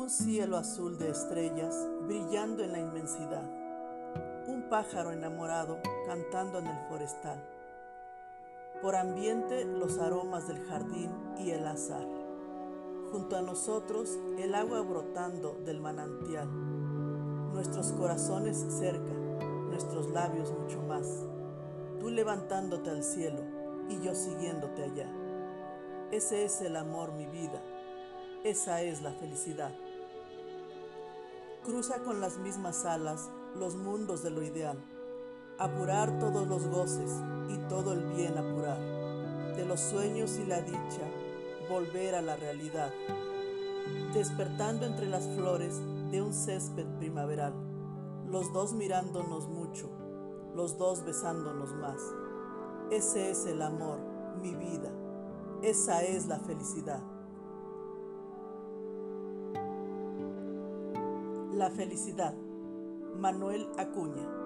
un cielo azul de estrellas brillando en la inmensidad, un pájaro enamorado cantando en el forestal, por ambiente los aromas del jardín y el azar, junto a nosotros el agua brotando del manantial, nuestros corazones cerca, nuestros labios mucho más, tú levantándote al cielo y yo siguiéndote allá. Ese es el amor, mi vida esa es la felicidad. Cruza con las mismas alas los mundos de lo ideal. Apurar todos los goces y todo el bien apurar. De los sueños y la dicha, volver a la realidad. Despertando entre las flores de un césped primaveral. Los dos mirándonos mucho, los dos besándonos más. Ese es el amor, mi vida. Esa es la felicidad. La felicidad. Manuel Acuña.